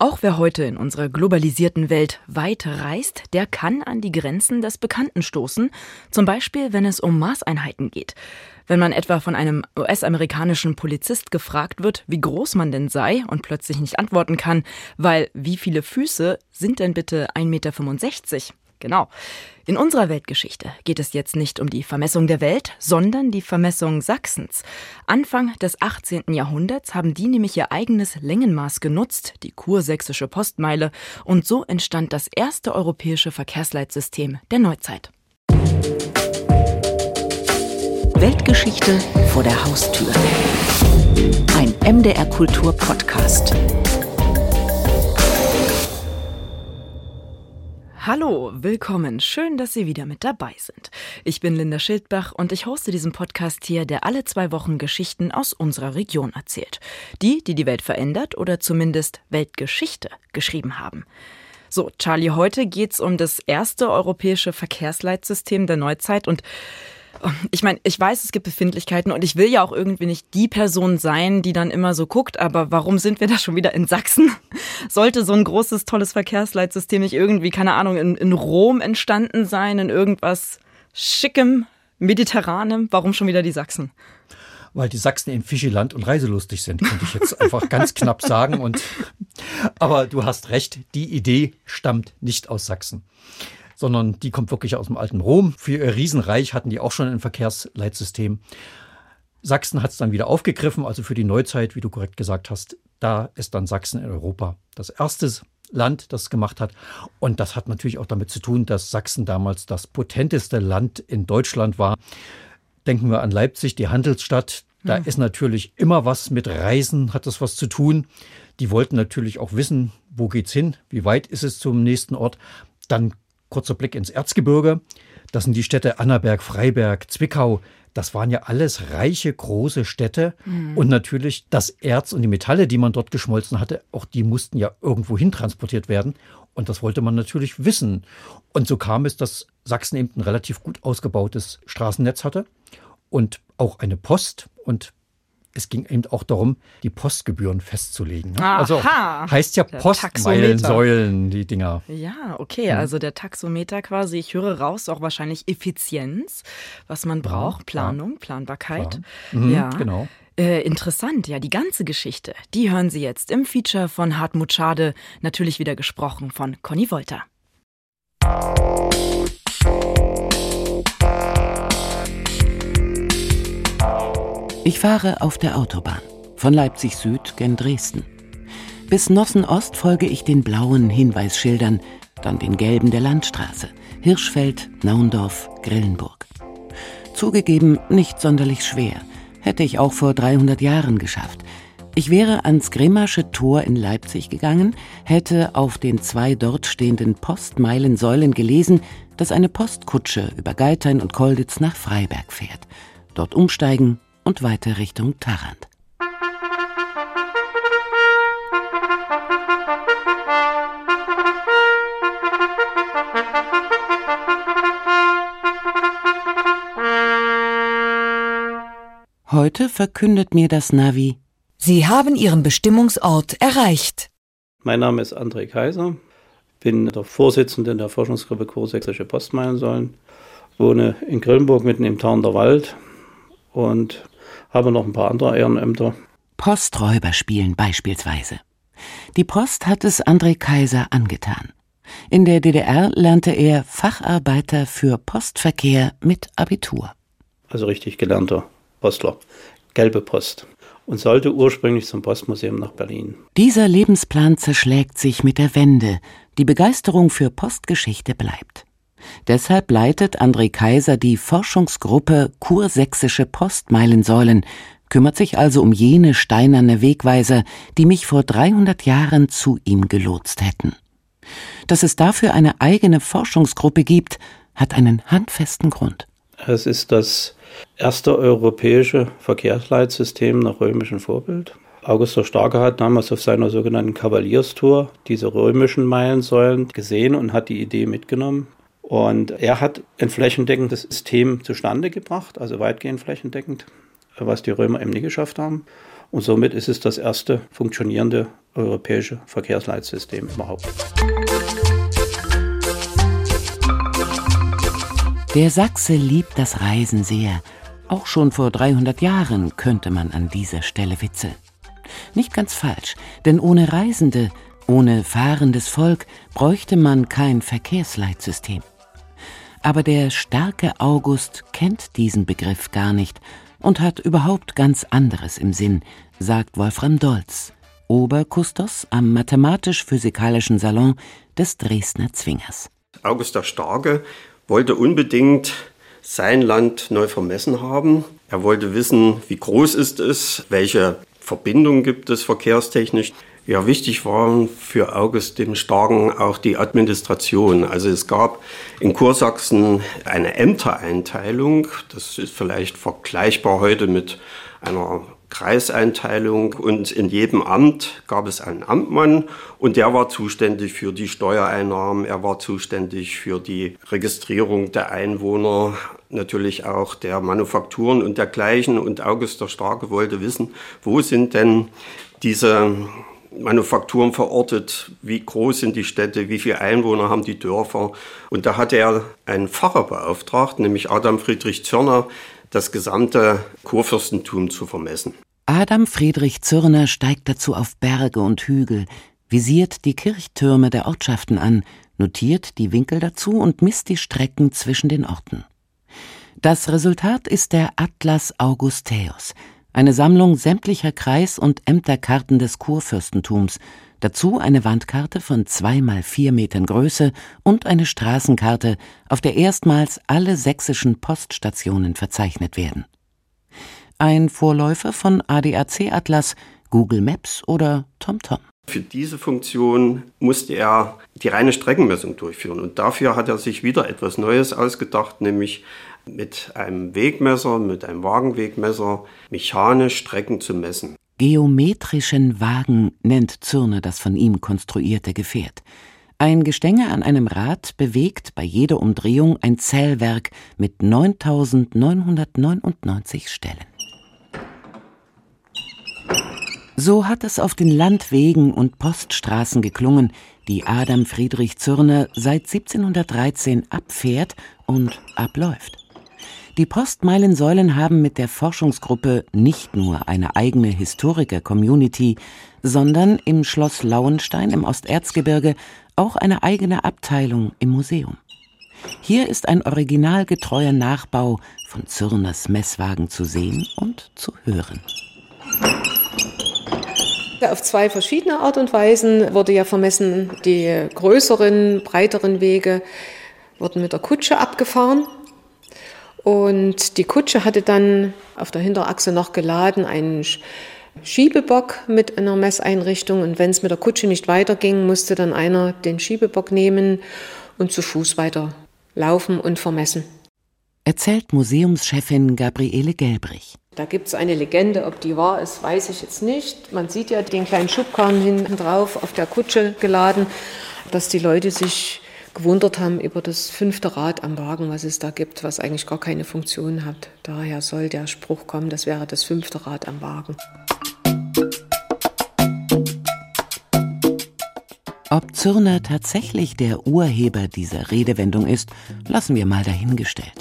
Auch wer heute in unserer globalisierten Welt weit reist, der kann an die Grenzen des Bekannten stoßen, zum Beispiel wenn es um Maßeinheiten geht. Wenn man etwa von einem US-amerikanischen Polizist gefragt wird, wie groß man denn sei und plötzlich nicht antworten kann, weil wie viele Füße sind denn bitte 1,65 Meter? Genau. In unserer Weltgeschichte geht es jetzt nicht um die Vermessung der Welt, sondern die Vermessung Sachsens. Anfang des 18. Jahrhunderts haben die nämlich ihr eigenes Längenmaß genutzt, die kursächsische Postmeile, und so entstand das erste europäische Verkehrsleitsystem der Neuzeit. Weltgeschichte vor der Haustür. Ein MDR Kultur Podcast. Hallo, willkommen. Schön, dass Sie wieder mit dabei sind. Ich bin Linda Schildbach und ich hoste diesen Podcast hier, der alle zwei Wochen Geschichten aus unserer Region erzählt. Die, die die Welt verändert oder zumindest Weltgeschichte geschrieben haben. So, Charlie, heute geht's um das erste europäische Verkehrsleitsystem der Neuzeit und ich meine, ich weiß, es gibt Befindlichkeiten und ich will ja auch irgendwie nicht die Person sein, die dann immer so guckt, aber warum sind wir da schon wieder in Sachsen? Sollte so ein großes, tolles Verkehrsleitsystem nicht irgendwie, keine Ahnung, in, in Rom entstanden sein, in irgendwas schickem, mediterranem? Warum schon wieder die Sachsen? Weil die Sachsen eben Fischeland und reiselustig sind, könnte ich jetzt einfach ganz knapp sagen. Und, aber du hast recht, die Idee stammt nicht aus Sachsen sondern die kommt wirklich aus dem alten Rom. Für ihr Riesenreich hatten die auch schon ein Verkehrsleitsystem. Sachsen hat es dann wieder aufgegriffen, also für die Neuzeit, wie du korrekt gesagt hast, da ist dann Sachsen in Europa das erste Land, das gemacht hat. Und das hat natürlich auch damit zu tun, dass Sachsen damals das potenteste Land in Deutschland war. Denken wir an Leipzig, die Handelsstadt. Da hm. ist natürlich immer was mit Reisen, hat das was zu tun. Die wollten natürlich auch wissen, wo geht's hin, wie weit ist es zum nächsten Ort. Dann Kurzer Blick ins Erzgebirge. Das sind die Städte Annaberg, Freiberg, Zwickau. Das waren ja alles reiche, große Städte. Mhm. Und natürlich das Erz und die Metalle, die man dort geschmolzen hatte, auch die mussten ja irgendwo hin transportiert werden. Und das wollte man natürlich wissen. Und so kam es, dass Sachsen eben ein relativ gut ausgebautes Straßennetz hatte und auch eine Post. Und es ging eben auch darum, die Postgebühren festzulegen. Ne? Also heißt ja Postmeilensäulen, die Dinger. Ja, okay, mhm. also der Taxometer quasi, ich höre raus, auch wahrscheinlich Effizienz, was man braucht, ja, Planung, ja. Planbarkeit. Mhm, ja, genau. Äh, interessant, ja, die ganze Geschichte, die hören Sie jetzt im Feature von Hartmut Schade, natürlich wieder gesprochen von Conny Wolter. Ich fahre auf der Autobahn von Leipzig Süd gen Dresden. Bis Nossen Ost folge ich den blauen Hinweisschildern, dann den gelben der Landstraße, Hirschfeld, Naundorf, Grillenburg. Zugegeben nicht sonderlich schwer, hätte ich auch vor 300 Jahren geschafft. Ich wäre ans Grimmasche Tor in Leipzig gegangen, hätte auf den zwei dort stehenden Postmeilensäulen gelesen, dass eine Postkutsche über Geithain und Kolditz nach Freiberg fährt. Dort umsteigen, und weiter Richtung Tarrant. Heute verkündet mir das Navi, Sie haben Ihren Bestimmungsort erreicht. Mein Name ist André Kaiser, bin der Vorsitzende der Forschungsgruppe Kursächsische Postmeilensäulen, wohne in Grillenburg mitten im Tarnder Wald und habe noch ein paar andere Ehrenämter. Posträuber spielen beispielsweise. Die Post hat es André Kaiser angetan. In der DDR lernte er Facharbeiter für Postverkehr mit Abitur. Also richtig gelernter Postler. Gelbe Post. Und sollte ursprünglich zum Postmuseum nach Berlin. Dieser Lebensplan zerschlägt sich mit der Wende. Die Begeisterung für Postgeschichte bleibt. Deshalb leitet André Kaiser die Forschungsgruppe Kursächsische Postmeilensäulen, kümmert sich also um jene steinerne Wegweiser, die mich vor 300 Jahren zu ihm gelotst hätten. Dass es dafür eine eigene Forschungsgruppe gibt, hat einen handfesten Grund. Es ist das erste europäische Verkehrsleitsystem nach römischem Vorbild. August der Starke hat damals auf seiner sogenannten Kavalierstour diese römischen Meilensäulen gesehen und hat die Idee mitgenommen. Und er hat ein flächendeckendes System zustande gebracht, also weitgehend flächendeckend, was die Römer eben nie geschafft haben. Und somit ist es das erste funktionierende europäische Verkehrsleitsystem überhaupt. Der Sachse liebt das Reisen sehr. Auch schon vor 300 Jahren könnte man an dieser Stelle witzeln. Nicht ganz falsch, denn ohne Reisende, ohne fahrendes Volk bräuchte man kein Verkehrsleitsystem. Aber der starke August kennt diesen Begriff gar nicht und hat überhaupt ganz anderes im Sinn, sagt Wolfram Dolz, Oberkustos am Mathematisch-Physikalischen Salon des Dresdner Zwingers. August der Starke wollte unbedingt sein Land neu vermessen haben. Er wollte wissen, wie groß ist es, welche Verbindungen gibt es verkehrstechnisch. Ja, wichtig war für August dem Starken auch die Administration. Also es gab in Kursachsen eine Ämtereinteilung. Das ist vielleicht vergleichbar heute mit einer Kreiseinteilung und in jedem Amt gab es einen Amtmann und der war zuständig für die Steuereinnahmen, er war zuständig für die Registrierung der Einwohner, natürlich auch der Manufakturen und dergleichen und August der Starke wollte wissen, wo sind denn diese Manufakturen verortet, wie groß sind die Städte, wie viele Einwohner haben die Dörfer. Und da hat er einen Pfarrer beauftragt, nämlich Adam Friedrich Zörner, das gesamte Kurfürstentum zu vermessen. Adam Friedrich Zürner steigt dazu auf Berge und Hügel, visiert die Kirchtürme der Ortschaften an, notiert die Winkel dazu und misst die Strecken zwischen den Orten. Das Resultat ist der Atlas Augusteus, eine Sammlung sämtlicher Kreis- und Ämterkarten des Kurfürstentums, dazu eine Wandkarte von zwei mal vier Metern Größe und eine Straßenkarte, auf der erstmals alle sächsischen Poststationen verzeichnet werden. Ein Vorläufer von ADAC Atlas, Google Maps oder TomTom. Für diese Funktion musste er die reine Streckenmessung durchführen und dafür hat er sich wieder etwas Neues ausgedacht, nämlich mit einem Wegmesser, mit einem Wagenwegmesser mechanisch Strecken zu messen. Geometrischen Wagen nennt Zürne das von ihm konstruierte Gefährt. Ein Gestänge an einem Rad bewegt bei jeder Umdrehung ein Zählwerk mit 9999 Stellen. So hat es auf den Landwegen und Poststraßen geklungen, die Adam Friedrich Zürner seit 1713 abfährt und abläuft. Die Postmeilensäulen haben mit der Forschungsgruppe nicht nur eine eigene Historiker-Community, sondern im Schloss Lauenstein im Osterzgebirge auch eine eigene Abteilung im Museum. Hier ist ein originalgetreuer Nachbau von Zürners Messwagen zu sehen und zu hören. Auf zwei verschiedene Art und Weisen wurde ja vermessen. Die größeren, breiteren Wege wurden mit der Kutsche abgefahren und die Kutsche hatte dann auf der Hinterachse noch geladen einen Schiebebock mit einer Messeinrichtung. Und wenn es mit der Kutsche nicht weiterging, musste dann einer den Schiebebock nehmen und zu Fuß weiter laufen und vermessen. Erzählt Museumschefin Gabriele Gelbrich. Da gibt es eine Legende, ob die wahr ist, weiß ich jetzt nicht. Man sieht ja den kleinen Schubkarren hinten drauf auf der Kutsche geladen, dass die Leute sich gewundert haben über das fünfte Rad am Wagen, was es da gibt, was eigentlich gar keine Funktion hat. Daher soll der Spruch kommen, das wäre das fünfte Rad am Wagen. Ob Zürner tatsächlich der Urheber dieser Redewendung ist, lassen wir mal dahingestellt.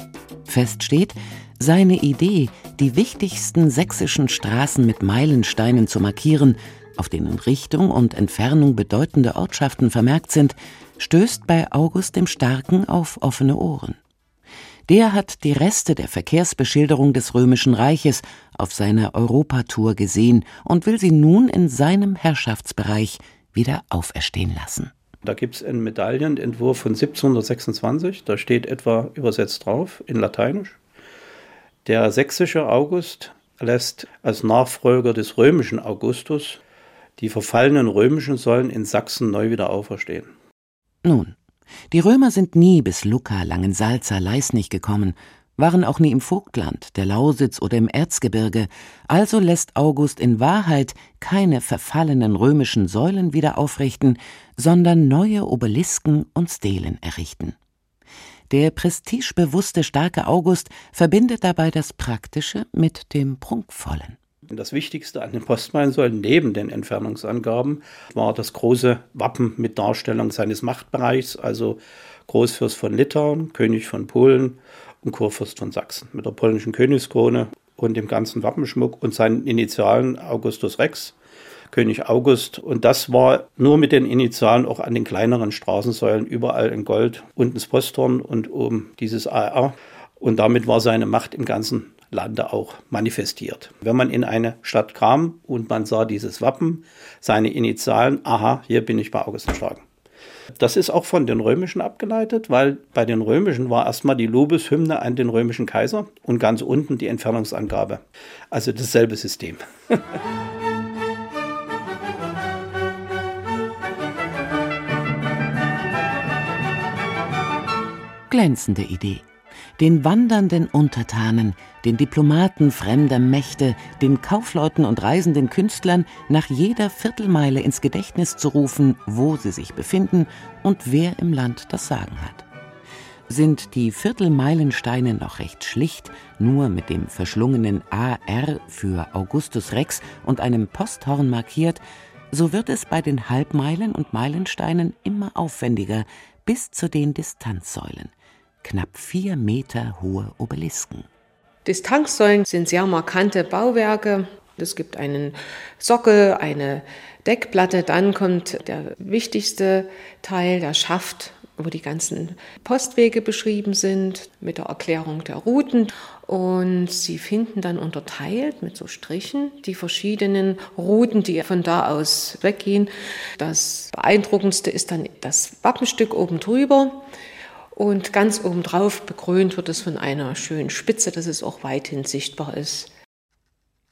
Fest steht, seine Idee, die wichtigsten sächsischen Straßen mit Meilensteinen zu markieren, auf denen Richtung und Entfernung bedeutende Ortschaften vermerkt sind, stößt bei August dem Starken auf offene Ohren. Der hat die Reste der Verkehrsbeschilderung des Römischen Reiches auf seiner Europatour gesehen und will sie nun in seinem Herrschaftsbereich wieder auferstehen lassen. Da gibt es einen Medaillenentwurf von 1726, da steht etwa übersetzt drauf in Lateinisch. Der sächsische August lässt als Nachfolger des römischen Augustus die verfallenen römischen Säulen in Sachsen neu wieder auferstehen. Nun, die Römer sind nie bis Lucca, Langensalza, Leisnig gekommen, waren auch nie im Vogtland, der Lausitz oder im Erzgebirge, also lässt August in Wahrheit keine verfallenen römischen Säulen wieder aufrichten, sondern neue Obelisken und Stelen errichten. Der prestigebewusste starke August verbindet dabei das Praktische mit dem Prunkvollen. Das Wichtigste an den Postmeilensäulen neben den Entfernungsangaben war das große Wappen mit Darstellung seines Machtbereichs, also Großfürst von Litauen, König von Polen und Kurfürst von Sachsen mit der polnischen Königskrone und dem ganzen Wappenschmuck und seinen Initialen Augustus Rex, König August. Und das war nur mit den Initialen auch an den kleineren Straßensäulen überall in Gold. Unten das Posthorn und oben dieses AR. Und damit war seine Macht im ganzen Lande auch manifestiert. Wenn man in eine Stadt kam und man sah dieses Wappen, seine Initialen, aha, hier bin ich bei August Starken. Das ist auch von den Römischen abgeleitet, weil bei den Römischen war erstmal die Lobeshymne an den römischen Kaiser und ganz unten die Entfernungsangabe. Also dasselbe System. Glänzende Idee den wandernden Untertanen, den Diplomaten fremder Mächte, den Kaufleuten und reisenden Künstlern nach jeder Viertelmeile ins Gedächtnis zu rufen, wo sie sich befinden und wer im Land das Sagen hat. Sind die Viertelmeilensteine noch recht schlicht, nur mit dem verschlungenen AR für Augustus Rex und einem Posthorn markiert, so wird es bei den Halbmeilen und Meilensteinen immer aufwendiger bis zu den Distanzsäulen knapp vier Meter hohe Obelisken. Distanzsäulen sind sehr markante Bauwerke. Es gibt einen Sockel, eine Deckplatte, dann kommt der wichtigste Teil, der Schaft, wo die ganzen Postwege beschrieben sind, mit der Erklärung der Routen. Und Sie finden dann unterteilt mit so Strichen die verschiedenen Routen, die von da aus weggehen. Das beeindruckendste ist dann das Wappenstück oben drüber. Und ganz obendrauf bekrönt wird es von einer schönen Spitze, dass es auch weithin sichtbar ist.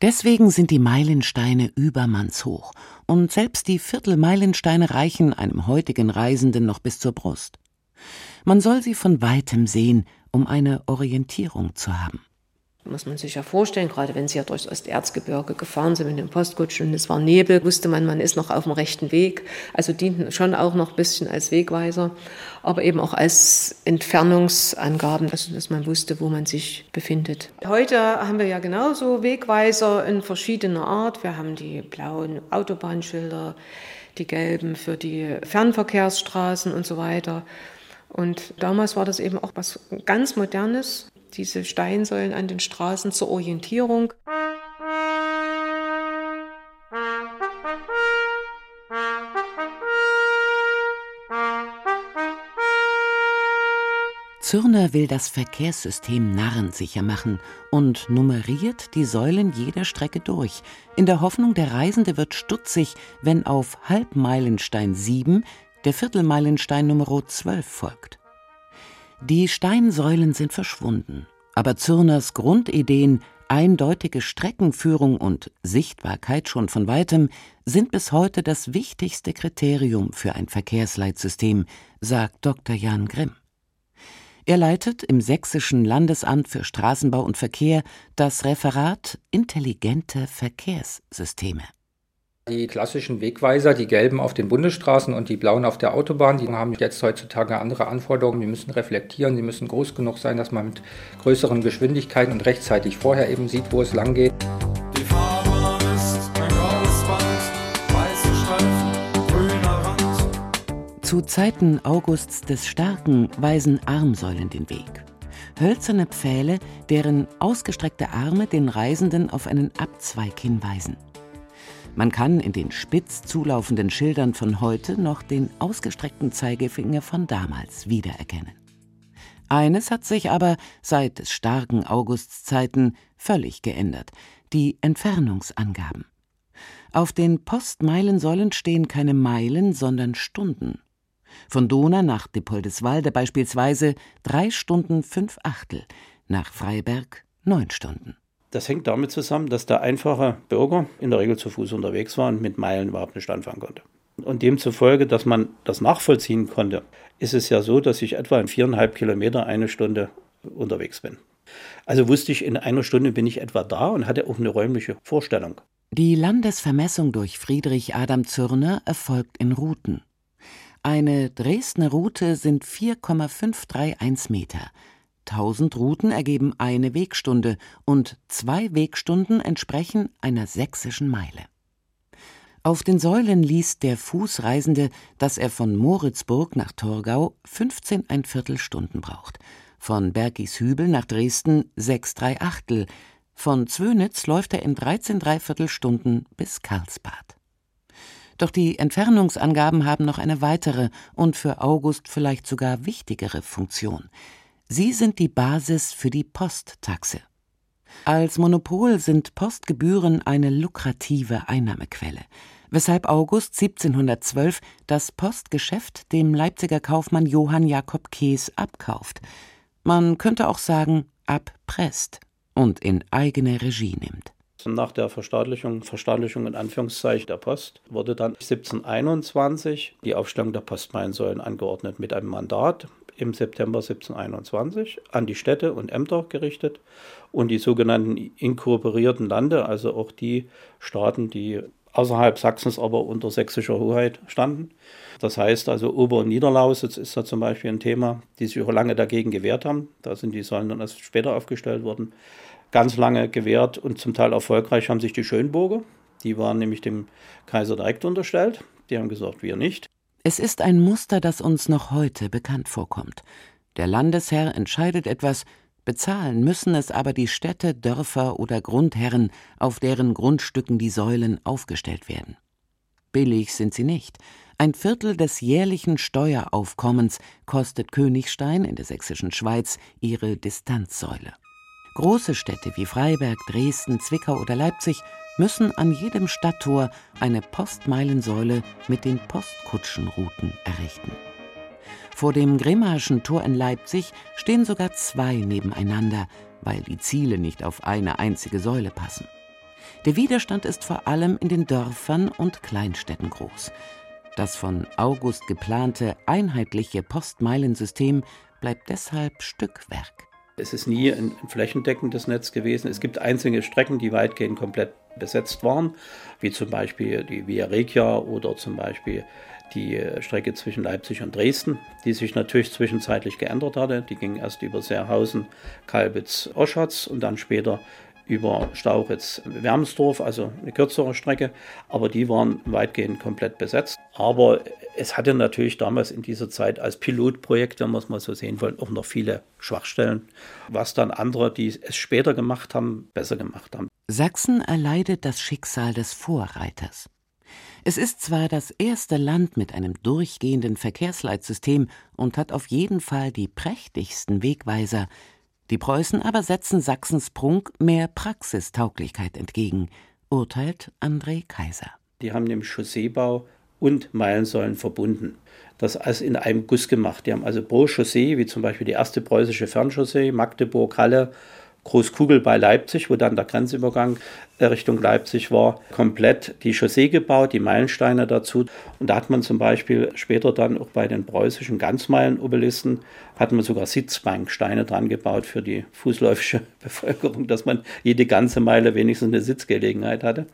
Deswegen sind die Meilensteine übermannshoch und selbst die Viertelmeilensteine reichen einem heutigen Reisenden noch bis zur Brust. Man soll sie von weitem sehen, um eine Orientierung zu haben muss man sich ja vorstellen, gerade wenn Sie ja durchs Osterzgebirge gefahren sind mit dem Postkutschen und es war Nebel, wusste man, man ist noch auf dem rechten Weg. Also dienten schon auch noch ein bisschen als Wegweiser, aber eben auch als Entfernungsangaben, also dass man wusste, wo man sich befindet. Heute haben wir ja genauso Wegweiser in verschiedener Art. Wir haben die blauen Autobahnschilder, die gelben für die Fernverkehrsstraßen und so weiter. Und damals war das eben auch was ganz Modernes, diese Steinsäulen an den Straßen zur Orientierung. Zürner will das Verkehrssystem narrensicher machen und nummeriert die Säulen jeder Strecke durch, in der Hoffnung, der Reisende wird stutzig, wenn auf Halbmeilenstein 7 der Viertelmeilenstein Nummer 12 folgt. Die Steinsäulen sind verschwunden, aber Zürners Grundideen, eindeutige Streckenführung und Sichtbarkeit schon von weitem sind bis heute das wichtigste Kriterium für ein Verkehrsleitsystem, sagt Dr. Jan Grimm. Er leitet im Sächsischen Landesamt für Straßenbau und Verkehr das Referat Intelligente Verkehrssysteme. Die klassischen Wegweiser, die gelben auf den Bundesstraßen und die blauen auf der Autobahn, die haben jetzt heutzutage andere Anforderungen. Die müssen reflektieren, sie müssen groß genug sein, dass man mit größeren Geschwindigkeiten und rechtzeitig vorher eben sieht, wo es lang geht. Die Farbe ist ein graues Band, weiße Streifen, grüner Rand. Zu Zeiten Augusts des Starken weisen Armsäulen den Weg. Hölzerne Pfähle, deren ausgestreckte Arme den Reisenden auf einen Abzweig hinweisen. Man kann in den spitz zulaufenden Schildern von heute noch den ausgestreckten Zeigefinger von damals wiedererkennen. Eines hat sich aber seit des starken Augustszeiten völlig geändert: die Entfernungsangaben. Auf den Postmeilensäulen stehen keine Meilen, sondern Stunden. Von Dona nach Depoldeswalde beispielsweise drei Stunden fünf Achtel, nach Freiberg neun Stunden. Das hängt damit zusammen, dass der einfache Bürger in der Regel zu Fuß unterwegs war und mit Meilen überhaupt nicht anfangen konnte. Und demzufolge, dass man das nachvollziehen konnte, ist es ja so, dass ich etwa in viereinhalb Kilometer eine Stunde unterwegs bin. Also wusste ich, in einer Stunde bin ich etwa da und hatte auch eine räumliche Vorstellung. Die Landesvermessung durch Friedrich Adam Zürner erfolgt in Routen. Eine Dresdner Route sind 4,531 Meter, 1000 Routen ergeben eine Wegstunde und zwei Wegstunden entsprechen einer sächsischen Meile. Auf den Säulen liest der Fußreisende, dass er von Moritzburg nach Torgau 15 ein Viertelstunden braucht, von Bergishübel nach Dresden 6 3 Achtel, von Zwönitz läuft er in 13 Dreiviertelstunden bis Karlsbad. Doch die Entfernungsangaben haben noch eine weitere und für August vielleicht sogar wichtigere Funktion. Sie sind die Basis für die Posttaxe. Als Monopol sind Postgebühren eine lukrative Einnahmequelle, weshalb August 1712 das Postgeschäft dem Leipziger Kaufmann Johann Jakob Kees abkauft. Man könnte auch sagen, abpresst und in eigene Regie nimmt. Nach der Verstaatlichung, Verstaatlichung in Anführungszeichen der Post, wurde dann 1721 die Aufstellung der Postmeinsäulen angeordnet mit einem Mandat im September 1721 an die Städte und Ämter gerichtet und die sogenannten inkorporierten Lande, also auch die Staaten, die außerhalb Sachsens aber unter sächsischer Hoheit standen. Das heißt also Ober- und Niederlausitz ist da zum Beispiel ein Thema, die sich auch lange dagegen gewehrt haben. Da sind die Säulen dann erst später aufgestellt worden ganz lange gewährt und zum Teil erfolgreich haben sich die Schönburger. Die waren nämlich dem Kaiser direkt unterstellt. Die haben gesagt, wir nicht. Es ist ein Muster, das uns noch heute bekannt vorkommt. Der Landesherr entscheidet etwas, bezahlen müssen es aber die Städte, Dörfer oder Grundherren, auf deren Grundstücken die Säulen aufgestellt werden. Billig sind sie nicht. Ein Viertel des jährlichen Steueraufkommens kostet Königstein in der sächsischen Schweiz ihre Distanzsäule. Große Städte wie Freiberg, Dresden, Zwickau oder Leipzig müssen an jedem Stadttor eine Postmeilensäule mit den Postkutschenrouten errichten. Vor dem Grimmaschen Tor in Leipzig stehen sogar zwei nebeneinander, weil die Ziele nicht auf eine einzige Säule passen. Der Widerstand ist vor allem in den Dörfern und Kleinstädten groß. Das von August geplante einheitliche Postmeilensystem bleibt deshalb Stückwerk. Es ist nie ein flächendeckendes Netz gewesen. Es gibt einzelne Strecken, die weitgehend komplett besetzt waren, wie zum Beispiel die Via Regia oder zum Beispiel die Strecke zwischen Leipzig und Dresden, die sich natürlich zwischenzeitlich geändert hatte. Die ging erst über Seerhausen, Kalbitz, Oschatz und dann später über Stauritz, Wermsdorf, also eine kürzere Strecke, aber die waren weitgehend komplett besetzt. Aber es hatte natürlich damals in dieser Zeit als Pilotprojekt, wenn wir es mal so sehen wollen, auch noch viele Schwachstellen, was dann andere, die es später gemacht haben, besser gemacht haben. Sachsen erleidet das Schicksal des Vorreiters. Es ist zwar das erste Land mit einem durchgehenden Verkehrsleitsystem und hat auf jeden Fall die prächtigsten Wegweiser, die Preußen aber setzen Sachsens Prunk mehr Praxistauglichkeit entgegen, urteilt André Kaiser. Die haben nämlich Chausseebau und Meilensäulen verbunden. Das alles in einem Guss gemacht. Die haben also pro Chaussee, wie zum Beispiel die erste preußische Fernchaussee, Magdeburg, Halle, Großkugel bei Leipzig, wo dann der Grenzübergang äh, Richtung Leipzig war, komplett die Chaussee gebaut, die Meilensteine dazu. Und da hat man zum Beispiel später dann auch bei den preußischen Ganzmeilenobelisken, hat man sogar Sitzbanksteine dran gebaut für die fußläufige Bevölkerung, dass man jede ganze Meile wenigstens eine Sitzgelegenheit hatte.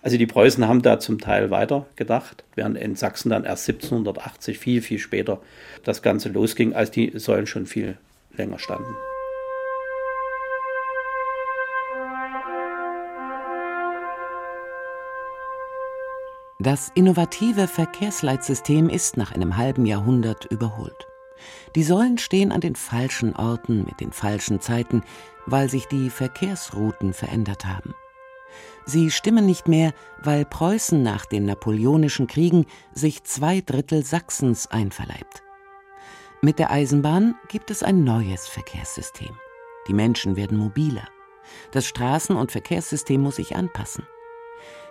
Also die Preußen haben da zum Teil weiter gedacht, während in Sachsen dann erst 1780, viel, viel später das Ganze losging, als die Säulen schon viel länger standen. Das innovative Verkehrsleitsystem ist nach einem halben Jahrhundert überholt. Die Säulen stehen an den falschen Orten mit den falschen Zeiten, weil sich die Verkehrsrouten verändert haben. Sie stimmen nicht mehr, weil Preußen nach den napoleonischen Kriegen sich zwei Drittel Sachsens einverleibt. Mit der Eisenbahn gibt es ein neues Verkehrssystem. Die Menschen werden mobiler. Das Straßen- und Verkehrssystem muss sich anpassen.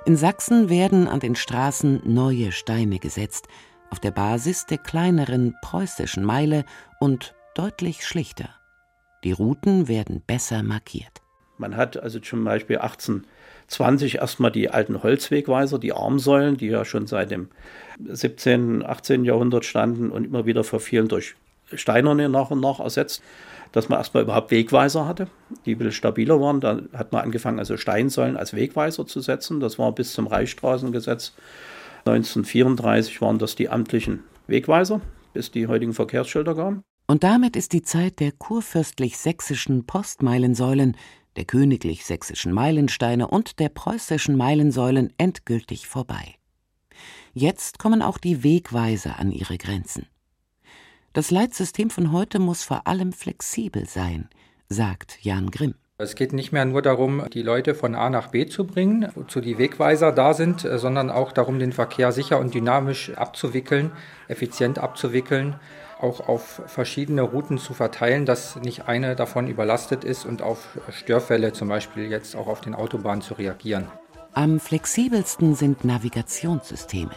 In Sachsen werden an den Straßen neue Steine gesetzt, auf der Basis der kleineren preußischen Meile und deutlich schlichter. Die Routen werden besser markiert. Man hat also zum Beispiel 1820 erstmal die alten Holzwegweiser, die Armsäulen, die ja schon seit dem 17., 18. Jahrhundert standen und immer wieder verfielen durch steinerne nach und nach ersetzt dass man erstmal überhaupt Wegweiser hatte, die ein bisschen stabiler waren. Da hat man angefangen, also Steinsäulen als Wegweiser zu setzen. Das war bis zum Reichsstraßengesetz 1934 waren das die amtlichen Wegweiser, bis die heutigen Verkehrsschilder kamen. Und damit ist die Zeit der kurfürstlich-sächsischen Postmeilensäulen, der königlich-sächsischen Meilensteine und der preußischen Meilensäulen endgültig vorbei. Jetzt kommen auch die Wegweiser an ihre Grenzen. Das Leitsystem von heute muss vor allem flexibel sein, sagt Jan Grimm. Es geht nicht mehr nur darum, die Leute von A nach B zu bringen, wozu die Wegweiser da sind, sondern auch darum, den Verkehr sicher und dynamisch abzuwickeln, effizient abzuwickeln, auch auf verschiedene Routen zu verteilen, dass nicht eine davon überlastet ist und auf Störfälle zum Beispiel jetzt auch auf den Autobahnen zu reagieren. Am flexibelsten sind Navigationssysteme.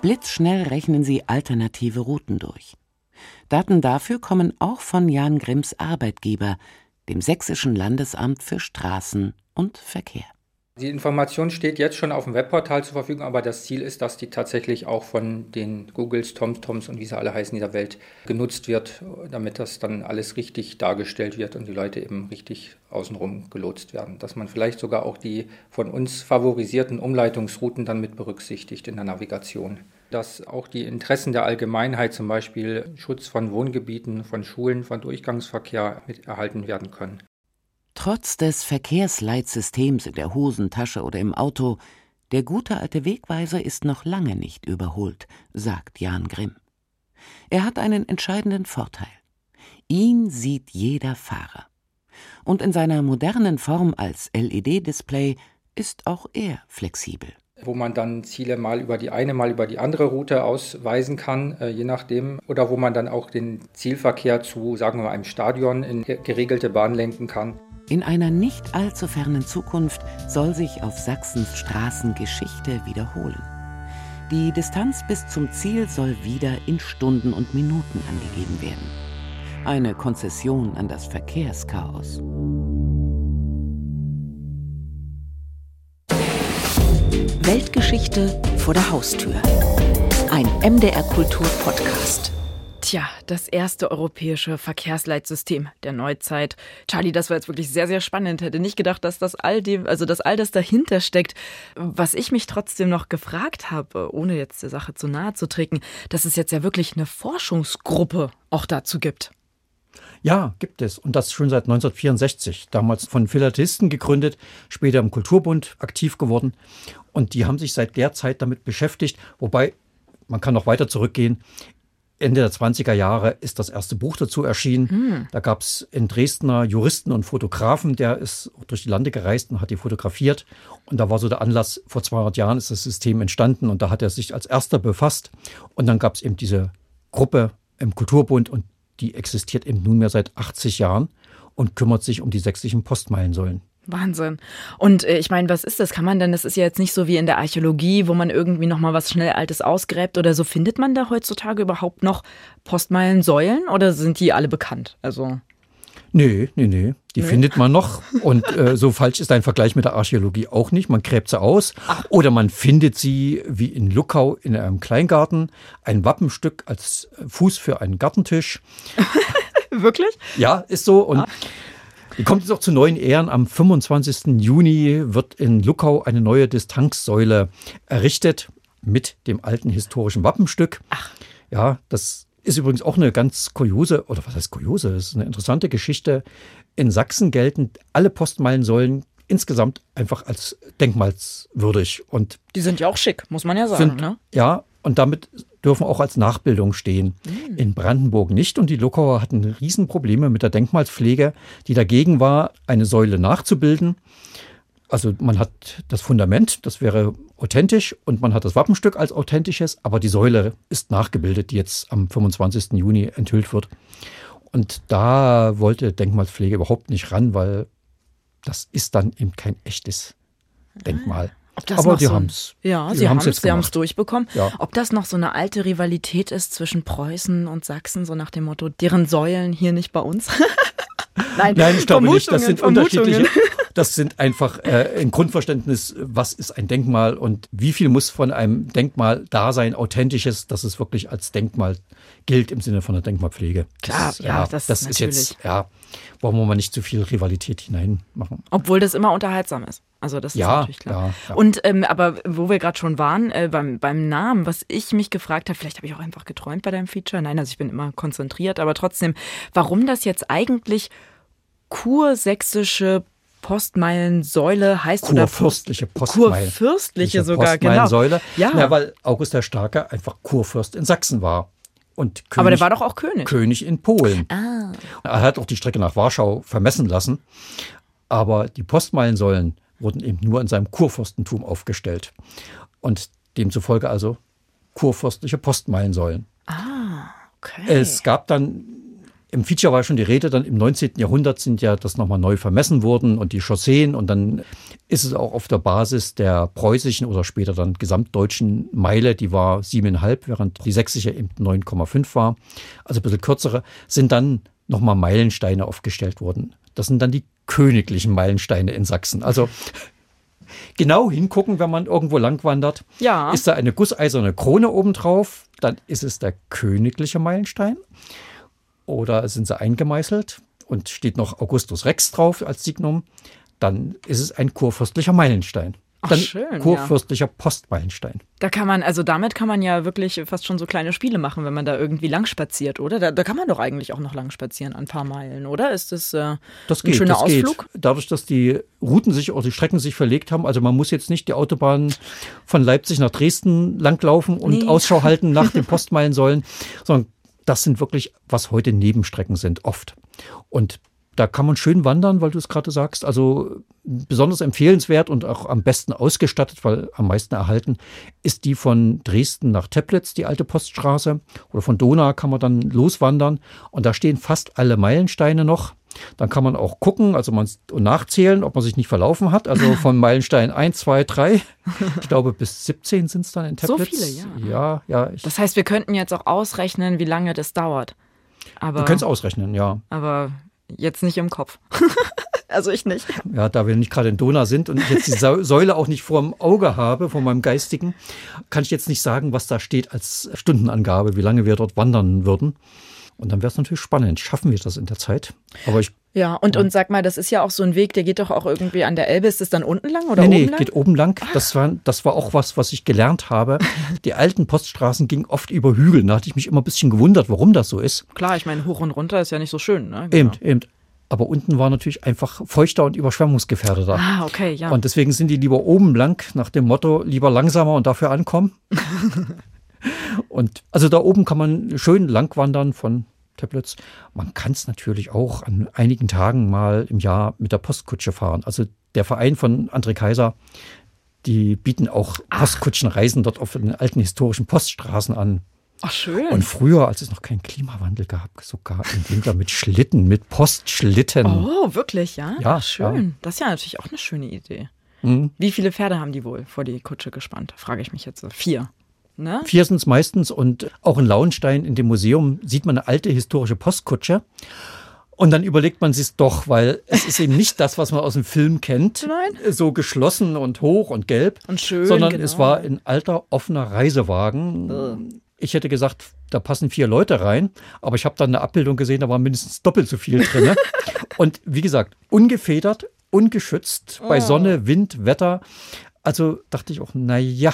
Blitzschnell rechnen sie alternative Routen durch. Daten dafür kommen auch von Jan Grimms Arbeitgeber, dem Sächsischen Landesamt für Straßen und Verkehr. Die Information steht jetzt schon auf dem Webportal zur Verfügung, aber das Ziel ist, dass die tatsächlich auch von den Googles, TomToms und wie sie alle heißen dieser Welt genutzt wird, damit das dann alles richtig dargestellt wird und die Leute eben richtig außenrum gelotst werden. Dass man vielleicht sogar auch die von uns favorisierten Umleitungsrouten dann mit berücksichtigt in der Navigation dass auch die Interessen der Allgemeinheit, zum Beispiel Schutz von Wohngebieten, von Schulen, von Durchgangsverkehr mit erhalten werden können. Trotz des Verkehrsleitsystems in der Hosentasche oder im Auto, der gute alte Wegweiser ist noch lange nicht überholt, sagt Jan Grimm. Er hat einen entscheidenden Vorteil. Ihn sieht jeder Fahrer. Und in seiner modernen Form als LED-Display ist auch er flexibel wo man dann Ziele mal über die eine, mal über die andere Route ausweisen kann, äh, je nachdem, oder wo man dann auch den Zielverkehr zu, sagen wir mal, einem Stadion in geregelte Bahn lenken kann. In einer nicht allzu fernen Zukunft soll sich auf Sachsens Straßen Geschichte wiederholen. Die Distanz bis zum Ziel soll wieder in Stunden und Minuten angegeben werden. Eine Konzession an das Verkehrschaos. Weltgeschichte vor der Haustür. Ein MDR Kultur Podcast. Tja, das erste europäische Verkehrsleitsystem der Neuzeit. Charlie, das war jetzt wirklich sehr, sehr spannend. Hätte nicht gedacht, dass das all dem, also dass all das dahinter steckt. Was ich mich trotzdem noch gefragt habe, ohne jetzt der Sache zu nahe zu treten, dass es jetzt ja wirklich eine Forschungsgruppe auch dazu gibt. Ja, gibt es. Und das schon seit 1964. Damals von Philatelisten gegründet, später im Kulturbund aktiv geworden. Und die haben sich seit der Zeit damit beschäftigt. Wobei, man kann noch weiter zurückgehen. Ende der 20er Jahre ist das erste Buch dazu erschienen. Hm. Da gab es in Dresdner Juristen und Fotografen, der ist durch die Lande gereist und hat die fotografiert. Und da war so der Anlass, vor 200 Jahren ist das System entstanden und da hat er sich als erster befasst. Und dann gab es eben diese Gruppe im Kulturbund und die existiert eben nunmehr seit 80 Jahren und kümmert sich um die sächsischen Postmeilensäulen. Wahnsinn. Und äh, ich meine, was ist das? Kann man denn, das ist ja jetzt nicht so wie in der Archäologie, wo man irgendwie nochmal was schnell Altes ausgräbt oder so. Findet man da heutzutage überhaupt noch Postmeilensäulen oder sind die alle bekannt? Also. Nee, nee, nee. Die nee. findet man noch. Und äh, so falsch ist ein Vergleich mit der Archäologie auch nicht. Man gräbt sie aus. Ach. Oder man findet sie wie in Luckau in einem Kleingarten. Ein Wappenstück als Fuß für einen Gartentisch. Wirklich? Ja, ist so. Und ah. die kommt jetzt auch zu neuen Ehren. Am 25. Juni wird in Luckau eine neue Distanzsäule errichtet mit dem alten historischen Wappenstück. Ach. Ja, das ist übrigens auch eine ganz kuriose, oder was heißt kuriose, das ist eine interessante Geschichte. In Sachsen gelten alle Postmeilensäulen insgesamt einfach als denkmalswürdig. Und die sind ja auch schick, muss man ja sagen. Sind, ne? Ja, und damit dürfen auch als Nachbildung stehen. Mhm. In Brandenburg nicht. Und die Luckauer hatten Riesenprobleme mit der Denkmalspflege, die dagegen war, eine Säule nachzubilden. Also man hat das Fundament, das wäre authentisch und man hat das Wappenstück als authentisches, aber die Säule ist nachgebildet, die jetzt am 25. Juni enthüllt wird. Und da wollte Denkmalpflege überhaupt nicht ran, weil das ist dann eben kein echtes Denkmal. aber die so haben es. Ja, sie haben es durchbekommen. Ja. Ob das noch so eine alte Rivalität ist zwischen Preußen und Sachsen, so nach dem Motto, deren Säulen hier nicht bei uns? Nein, Nein, ich glaube nicht. Das sind unterschiedliche. Das sind einfach äh, ein Grundverständnis, was ist ein Denkmal und wie viel muss von einem Denkmal da sein, authentisches, dass es wirklich als Denkmal gilt im Sinne von der Denkmalpflege. Klar, das, ja, ja, das, das ist jetzt, ja, wollen wir mal nicht zu viel Rivalität hineinmachen. Obwohl das immer unterhaltsam ist. Also das Ja, ist natürlich klar. ja, ja. Und ähm, aber wo wir gerade schon waren, äh, beim, beim Namen, was ich mich gefragt habe, vielleicht habe ich auch einfach geträumt bei deinem Feature. Nein, also ich bin immer konzentriert, aber trotzdem, warum das jetzt eigentlich kursächsische Postmeilensäule heißt oder Kurfürstliche Postmeilen. Kurfürstliche sogar, genau. Postmeilensäule. Ja. ja, weil August der Starke einfach Kurfürst in Sachsen war. Und König, aber der war doch auch König. König in Polen. Ah. Er hat auch die Strecke nach Warschau vermessen lassen. Aber die Postmeilensäulen wurden eben nur in seinem Kurfürstentum aufgestellt. Und demzufolge also kurfürstliche Postmeilensäulen. Okay. Es gab dann, im Feature war schon die Rede, dann im 19. Jahrhundert sind ja das nochmal neu vermessen worden und die Chausseen und dann ist es auch auf der Basis der preußischen oder später dann gesamtdeutschen Meile, die war siebeneinhalb, während die sächsische eben 9,5 war, also ein bisschen kürzere, sind dann nochmal Meilensteine aufgestellt worden. Das sind dann die königlichen Meilensteine in Sachsen. Also genau hingucken, wenn man irgendwo lang wandert. Ja. Ist da eine gusseiserne Krone obendrauf, dann ist es der königliche Meilenstein. Oder sind sie eingemeißelt und steht noch Augustus Rex drauf als Signum, dann ist es ein kurfürstlicher Meilenstein. Ach, dann schön, ja. kurfürstlicher Postmeilenstein. Da kann man, also damit kann man ja wirklich fast schon so kleine Spiele machen, wenn man da irgendwie lang spaziert, oder? Da, da kann man doch eigentlich auch noch lang spazieren, ein paar Meilen, oder? Ist das, äh, Das ein geht, schöner das Ausflug? geht. Dadurch, dass die Routen sich oder die Strecken sich verlegt haben, also man muss jetzt nicht die Autobahn von Leipzig nach Dresden langlaufen und Nee. Ausschau halten nach den Postmeilensäulen, sondern das sind wirklich, was heute Nebenstrecken sind, oft. Und da kann man schön wandern, weil du es gerade sagst. Also besonders empfehlenswert und auch am besten ausgestattet, weil am meisten erhalten, ist die von Dresden nach Teplitz, die alte Poststraße. Oder von Donau kann man dann loswandern. Und da stehen fast alle Meilensteine noch. Dann kann man auch gucken, also man und nachzählen, ob man sich nicht verlaufen hat. Also von Meilenstein 1, 2, 3. Ich glaube, bis 17 sind es dann in So Teplitz. viele, ja. Ja, ja. Das heißt, wir könnten jetzt auch ausrechnen, wie lange das dauert. Aber, du kannst ausrechnen, ja. aber jetzt nicht im Kopf. also ich nicht. Ja, da wir nicht gerade in Donau sind und ich jetzt die Säule auch nicht vor dem Auge habe, vor meinem Geistigen, kann ich jetzt nicht sagen, was da steht als Stundenangabe, wie lange wir dort wandern würden. Und dann wäre es natürlich spannend. Schaffen wir das in der Zeit? Aber ich, Ja, und, und sag mal, das ist ja auch so ein Weg, der geht doch auch irgendwie an der Elbe. Ist das dann unten lang oder nee, oben nee, lang? geht oben lang. Das war, das war auch was, was ich gelernt habe. Die alten Poststraßen gingen oft über Hügel. Da hatte ich mich immer ein bisschen gewundert, warum das so ist. Klar, ich meine, hoch und runter ist ja nicht so schön. Ne? Eben, eben. Aber unten war natürlich einfach feuchter und überschwemmungsgefährdeter. Ah, okay, ja. Und deswegen sind die lieber oben lang, nach dem Motto, lieber langsamer und dafür ankommen. und also da oben kann man schön lang wandern von Tablets. Man kann es natürlich auch an einigen Tagen mal im Jahr mit der Postkutsche fahren. Also der Verein von André Kaiser, die bieten auch Postkutschenreisen dort auf den alten historischen Poststraßen an. Ach, schön. Und früher, als es noch keinen Klimawandel gab, sogar im Winter mit Schlitten, mit Postschlitten. oh, wirklich, ja? Ja, Ach, schön. Das ist ja natürlich auch eine schöne Idee. Mhm. Wie viele Pferde haben die wohl vor die Kutsche gespannt? Frage ich mich jetzt. Vier. Ne? Vier sind es meistens und auch in Lauenstein in dem Museum sieht man eine alte historische Postkutsche. Und dann überlegt man sich doch, weil es ist eben nicht das, was man aus dem Film kennt. Nein. So geschlossen und hoch und gelb. Und schön, Sondern genau. es war ein alter, offener Reisewagen. Ich hätte gesagt, da passen vier Leute rein. Aber ich habe dann eine Abbildung gesehen, da war mindestens doppelt so viel drin. und wie gesagt, ungefedert, ungeschützt bei Sonne, Wind, Wetter. Also dachte ich auch, na ja.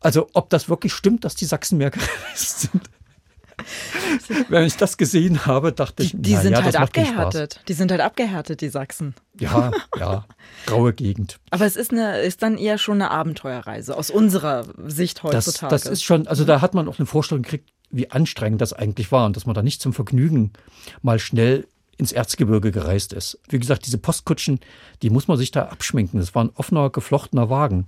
Also ob das wirklich stimmt, dass die Sachsen mehr gereist sind. Wenn ich das gesehen habe, dachte ich, Die, die na sind ja, halt das abgehärtet. Die sind halt abgehärtet, die Sachsen. Ja, ja, graue Gegend. Aber es ist, eine, ist dann eher schon eine Abenteuerreise aus unserer Sicht Das, heutzutage. das ist schon, also da hat man auch eine Vorstellung gekriegt, wie anstrengend das eigentlich war und dass man da nicht zum Vergnügen mal schnell ins Erzgebirge gereist ist. Wie gesagt, diese Postkutschen, die muss man sich da abschminken. Das war ein offener, geflochtener Wagen.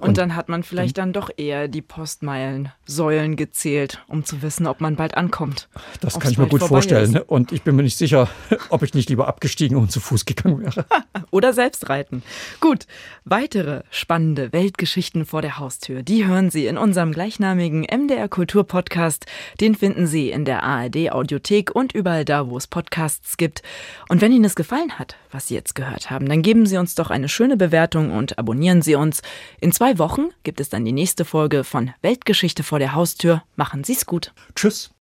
Und, dann hat man vielleicht dann doch eher die Postmeilensäulen gezählt, um zu wissen, ob man bald ankommt. Das kann ich mir gut vorstellen. ist. Und ich bin mir nicht sicher, ob ich nicht lieber abgestiegen und zu Fuß gegangen wäre. Oder selbst reiten. Gut, weitere spannende Weltgeschichten vor der Haustür, die hören Sie in unserem gleichnamigen MDR Kultur Podcast. Den finden Sie in der ARD Audiothek und überall da, wo es Podcasts gibt. Und wenn Ihnen es gefallen hat, was Sie jetzt gehört haben, dann geben Sie uns doch eine schöne Bewertung und abonnieren Sie uns. In zwei Wochen gibt es dann die nächste Folge von Weltgeschichte vor der Haustür. Machen Sie es gut. Tschüss.